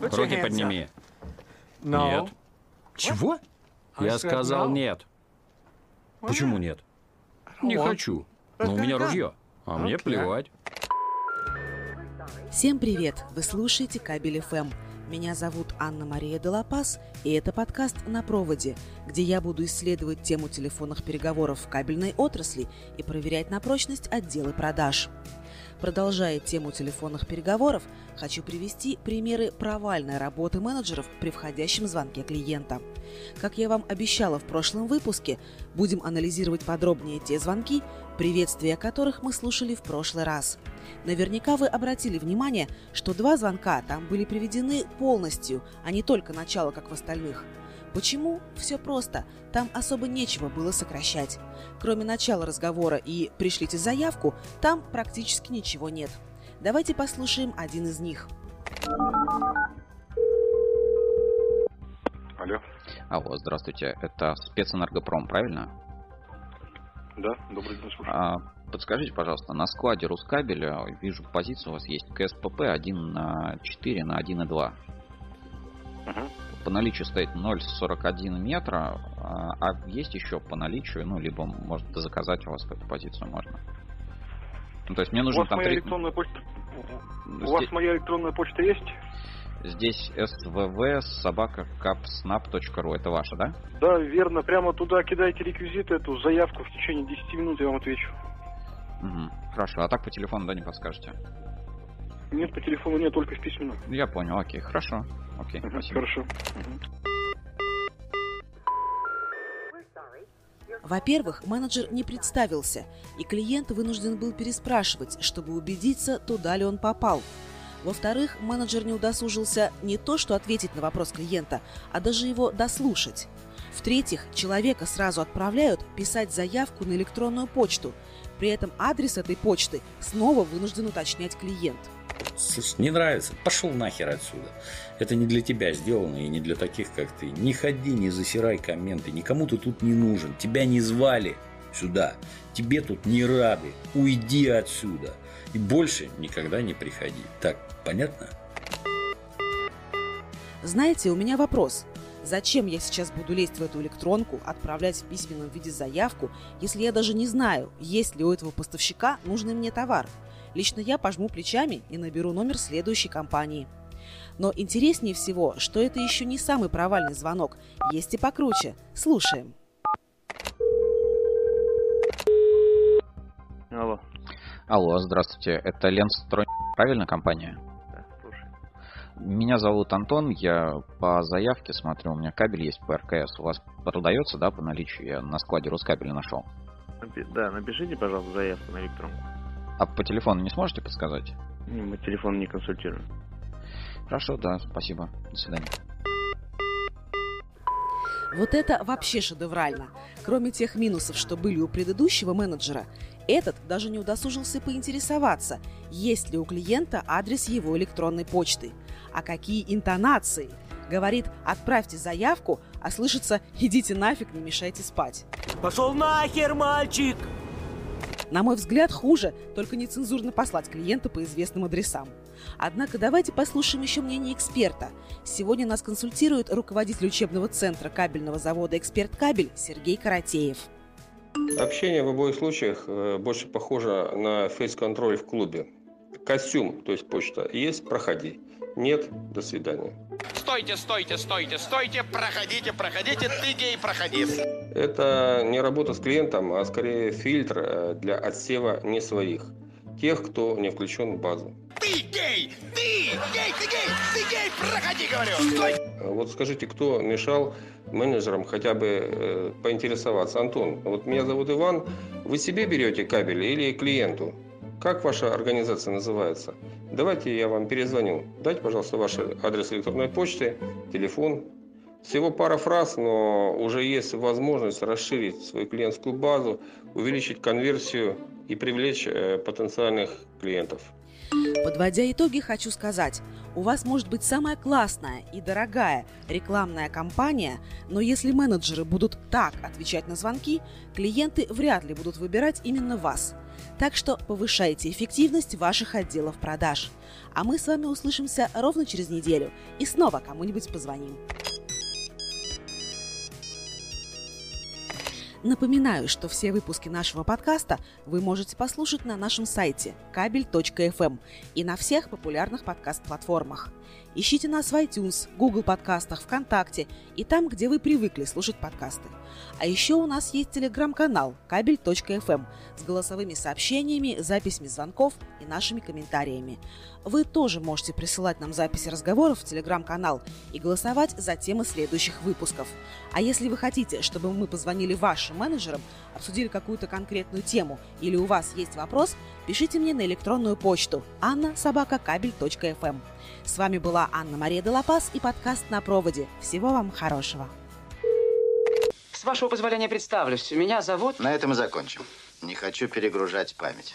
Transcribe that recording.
Руки подними. Нет. Чего? Я сказал нет. Почему нет? Не хочу. Но у меня ружье. А мне плевать. Всем привет! Вы слушаете Кабель ФМ. Меня зовут Анна-Мария Делапас, и это подкаст «На проводе», где я буду исследовать тему телефонных переговоров в кабельной отрасли и проверять на прочность отделы продаж. Продолжая тему телефонных переговоров, хочу привести примеры провальной работы менеджеров при входящем звонке клиента. Как я вам обещала в прошлом выпуске, будем анализировать подробнее те звонки, приветствия которых мы слушали в прошлый раз. Наверняка вы обратили внимание, что два звонка там были приведены полностью, а не только начало, как в остальных. Почему? Все просто. Там особо нечего было сокращать. Кроме начала разговора и «пришлите заявку», там практически ничего нет. Давайте послушаем один из них. Алло. Алло, здравствуйте. Это спецэнергопром, правильно? Да, добрый день, слушаю. А, подскажите, пожалуйста, на складе Рускабеля вижу позицию у вас есть КСПП 1 на 4 на 1,2. Мгм. По наличию стоит 0,41 метра, а, а есть еще по наличию, ну, либо, может, заказать у вас эту позицию можно. Ну, то есть мне У нужно вас там моя три- электронная почта... У Здесь- вас моя электронная почта есть? Здесь svv собака capsnap.ru. Это ваша, да? Да, верно. Прямо туда кидайте реквизиты, эту заявку в течение 10 минут я вам отвечу. Угу. Хорошо. А так по телефону, да, не подскажете? Нет, по телефону нет, только в письменном. Я понял, окей, хорошо. Окей, Мгм, спасибо. Хорошо. Во-первых, менеджер не представился, и клиент вынужден был переспрашивать, чтобы убедиться, туда ли он попал. Во-вторых, менеджер не удосужился не то, что ответить на вопрос клиента, а даже его дослушать. В-третьих, человека сразу отправляют писать заявку на электронную почту. При этом адрес этой почты снова вынужден уточнять клиент. Слушай, не нравится, пошел нахер отсюда. Это не для тебя сделано и не для таких, как ты. Не ходи, не засирай комменты, никому ты тут не нужен. Тебя не звали сюда, тебе тут не рады. Уйди отсюда и больше никогда не приходи. Так, понятно? Знаете, у меня вопрос. Зачем я сейчас буду лезть в эту электронку, отправлять в письменном виде заявку, если я даже не знаю, есть ли у этого поставщика нужный мне товар? Лично я пожму плечами и наберу номер следующей компании. Но интереснее всего, что это еще не самый провальный звонок. Есть и покруче. Слушаем. Алло. Алло, здравствуйте. Это Ленстрой, правильно компания? Меня зовут Антон, я по заявке смотрю, у меня кабель есть по РКС. У вас продается, да, по наличию? Я на складе Рускабеля нашел. Да, напишите, пожалуйста, заявку на электронку. А по телефону не сможете подсказать? Мы телефон не консультируем. Хорошо, да, спасибо. До свидания. Вот это вообще шедеврально. Кроме тех минусов, что были у предыдущего менеджера, этот даже не удосужился поинтересоваться, есть ли у клиента адрес его электронной почты. А какие интонации! Говорит, отправьте заявку, а слышится «идите нафиг, не мешайте спать». Пошел нахер, мальчик! На мой взгляд, хуже, только нецензурно послать клиента по известным адресам. Однако давайте послушаем еще мнение эксперта. Сегодня нас консультирует руководитель учебного центра кабельного завода «Эксперт Кабель» Сергей Каратеев. Общение в обоих случаях э, больше похоже на фейс-контроль в клубе. Костюм, то есть почта, есть, проходи. Нет, до свидания. Стойте, стойте, стойте, стойте, проходите, проходите, ты гей, проходи. Это не работа с клиентом, а скорее фильтр э, для отсева не своих. Тех, кто не включен в базу. Ты гей, ты гей, ты гей, ты гей, проходи, говорю. Стой. А Вот скажите, кто мешал менеджерам хотя бы э, поинтересоваться? Антон, вот меня зовут Иван, вы себе берете кабель или клиенту? Как ваша организация называется? Давайте я вам перезвоню. Дайте, пожалуйста, ваш адрес электронной почты, телефон. Всего пара фраз, но уже есть возможность расширить свою клиентскую базу, увеличить конверсию и привлечь э, потенциальных клиентов. Подводя итоги, хочу сказать, у вас может быть самая классная и дорогая рекламная кампания, но если менеджеры будут так отвечать на звонки, клиенты вряд ли будут выбирать именно вас. Так что повышайте эффективность ваших отделов продаж. А мы с вами услышимся ровно через неделю и снова кому-нибудь позвоним. Напоминаю, что все выпуски нашего подкаста вы можете послушать на нашем сайте кабель.фм и на всех популярных подкаст-платформах. Ищите нас в iTunes, Google подкастах, ВКонтакте и там, где вы привыкли слушать подкасты. А еще у нас есть телеграм-канал кабель.фм с голосовыми сообщениями, записями звонков и нашими комментариями. Вы тоже можете присылать нам записи разговоров в телеграм-канал и голосовать за темы следующих выпусков. А если вы хотите, чтобы мы позвонили вашим менеджерам, обсудили какую-то конкретную тему или у вас есть вопрос, пишите мне на электронную почту анна собака кабель.фм. С вами была Анна Мария Делапас и подкаст «На проводе». Всего вам хорошего. С вашего позволения представлюсь. Меня зовут... На этом и закончим. Не хочу перегружать память.